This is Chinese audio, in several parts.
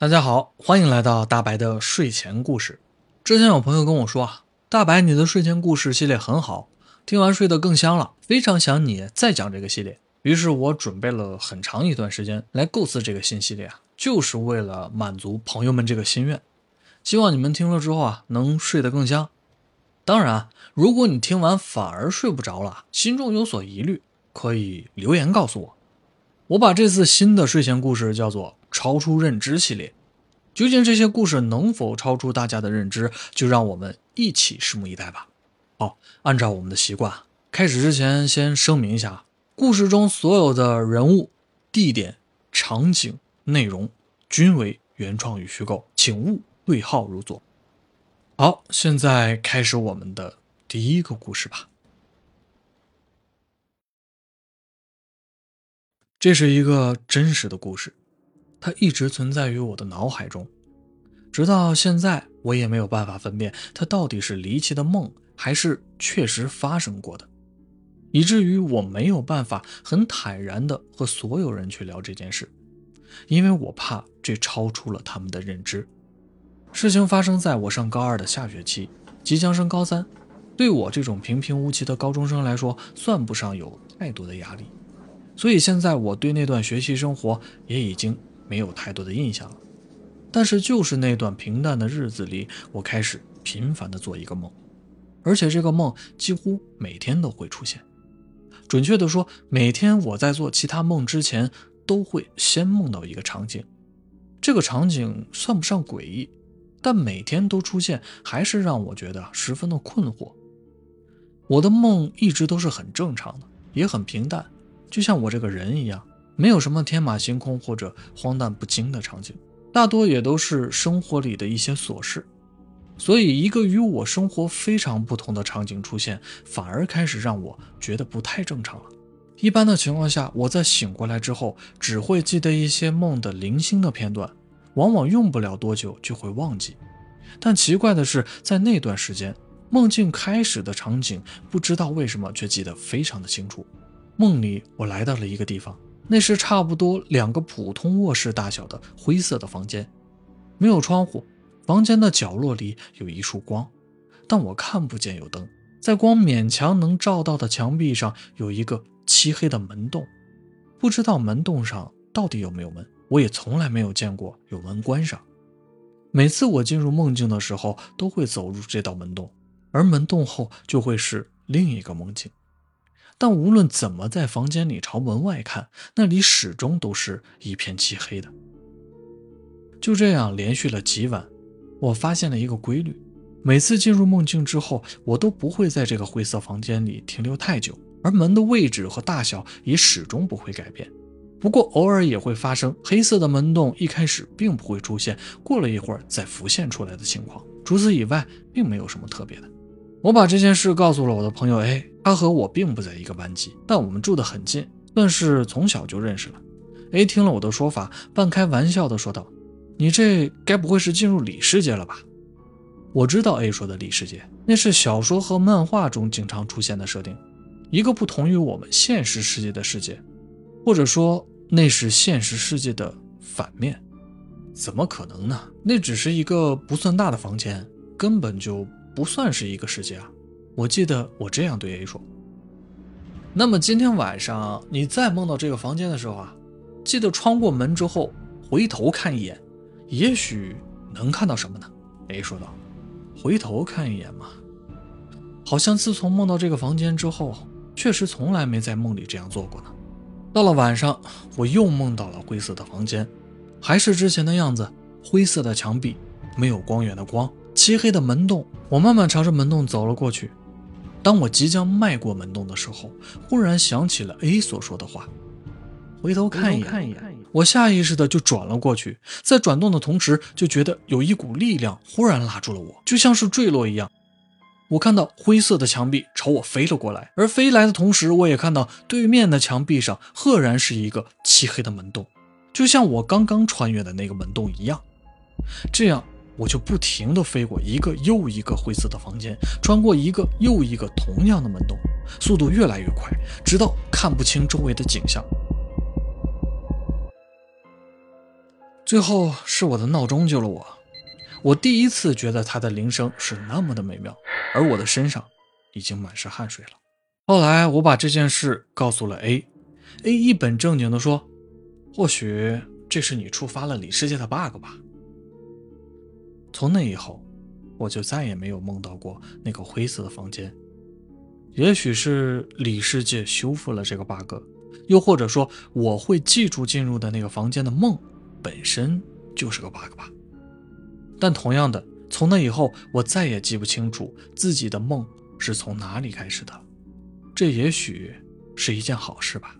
大家好，欢迎来到大白的睡前故事。之前有朋友跟我说啊，大白你的睡前故事系列很好，听完睡得更香了，非常想你再讲这个系列。于是我准备了很长一段时间来构思这个新系列啊，就是为了满足朋友们这个心愿。希望你们听了之后啊，能睡得更香。当然，如果你听完反而睡不着了，心中有所疑虑，可以留言告诉我。我把这次新的睡前故事叫做“超出认知”系列。究竟这些故事能否超出大家的认知，就让我们一起拭目以待吧。好，按照我们的习惯，开始之前先声明一下：故事中所有的人物、地点、场景、内容均为原创与虚构，请勿对号入座。好，现在开始我们的第一个故事吧。这是一个真实的故事，它一直存在于我的脑海中，直到现在，我也没有办法分辨它到底是离奇的梦，还是确实发生过的，以至于我没有办法很坦然地和所有人去聊这件事，因为我怕这超出了他们的认知。事情发生在我上高二的下学期，即将升高三，对我这种平平无奇的高中生来说，算不上有太多的压力。所以现在我对那段学习生活也已经没有太多的印象了，但是就是那段平淡的日子里，我开始频繁的做一个梦，而且这个梦几乎每天都会出现。准确的说，每天我在做其他梦之前，都会先梦到一个场景。这个场景算不上诡异，但每天都出现，还是让我觉得十分的困惑。我的梦一直都是很正常的，也很平淡。就像我这个人一样，没有什么天马行空或者荒诞不经的场景，大多也都是生活里的一些琐事。所以，一个与我生活非常不同的场景出现，反而开始让我觉得不太正常了。一般的情况下，我在醒过来之后，只会记得一些梦的零星的片段，往往用不了多久就会忘记。但奇怪的是，在那段时间，梦境开始的场景，不知道为什么却记得非常的清楚。梦里，我来到了一个地方，那是差不多两个普通卧室大小的灰色的房间，没有窗户。房间的角落里有一束光，但我看不见有灯。在光勉强能照到的墙壁上，有一个漆黑的门洞，不知道门洞上到底有没有门。我也从来没有见过有门关上。每次我进入梦境的时候，都会走入这道门洞，而门洞后就会是另一个梦境。但无论怎么在房间里朝门外看，那里始终都是一片漆黑的。就这样连续了几晚，我发现了一个规律：每次进入梦境之后，我都不会在这个灰色房间里停留太久，而门的位置和大小也始终不会改变。不过偶尔也会发生黑色的门洞一开始并不会出现，过了一会儿再浮现出来的情况。除此以外，并没有什么特别的。我把这件事告诉了我的朋友 A，他和我并不在一个班级，但我们住得很近，算是从小就认识了。A 听了我的说法，半开玩笑地说道：“你这该不会是进入里世界了吧？”我知道 A 说的里世界，那是小说和漫画中经常出现的设定，一个不同于我们现实世界的世界，或者说那是现实世界的反面。怎么可能呢？那只是一个不算大的房间，根本就……不算是一个世界啊！我记得我这样对 A 说。那么今天晚上你再梦到这个房间的时候啊，记得穿过门之后回头看一眼，也许能看到什么呢？A 说道。回头看一眼嘛，好像自从梦到这个房间之后，确实从来没在梦里这样做过呢。到了晚上，我又梦到了灰色的房间，还是之前的样子，灰色的墙壁，没有光源的光。漆黑的门洞，我慢慢朝着门洞走了过去。当我即将迈过门洞的时候，忽然想起了 A 所说的话，回头看一眼。我下意识的就转了过去，在转动的同时，就觉得有一股力量忽然拉住了我，就像是坠落一样。我看到灰色的墙壁朝我飞了过来，而飞来的同时，我也看到对面的墙壁上赫然是一个漆黑的门洞，就像我刚刚穿越的那个门洞一样。这样。我就不停地飞过一个又一个灰色的房间，穿过一个又一个同样的门洞，速度越来越快，直到看不清周围的景象。最后是我的闹钟救了我。我第一次觉得它的铃声是那么的美妙，而我的身上已经满是汗水了。后来我把这件事告诉了 A，A 一本正经地说：“或许这是你触发了里世界的 bug 吧。”从那以后，我就再也没有梦到过那个灰色的房间。也许是里世界修复了这个 bug，又或者说我会记住进入的那个房间的梦本身就是个 bug 吧。但同样的，从那以后，我再也记不清楚自己的梦是从哪里开始的。这也许是一件好事吧。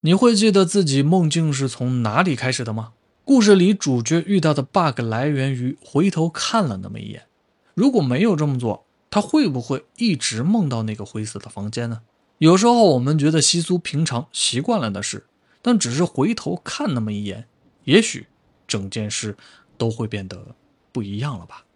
你会记得自己梦境是从哪里开始的吗？故事里主角遇到的 bug 来源于回头看了那么一眼。如果没有这么做，他会不会一直梦到那个灰色的房间呢？有时候我们觉得稀疏平常、习惯了的事，但只是回头看那么一眼，也许。整件事都会变得不一样了吧？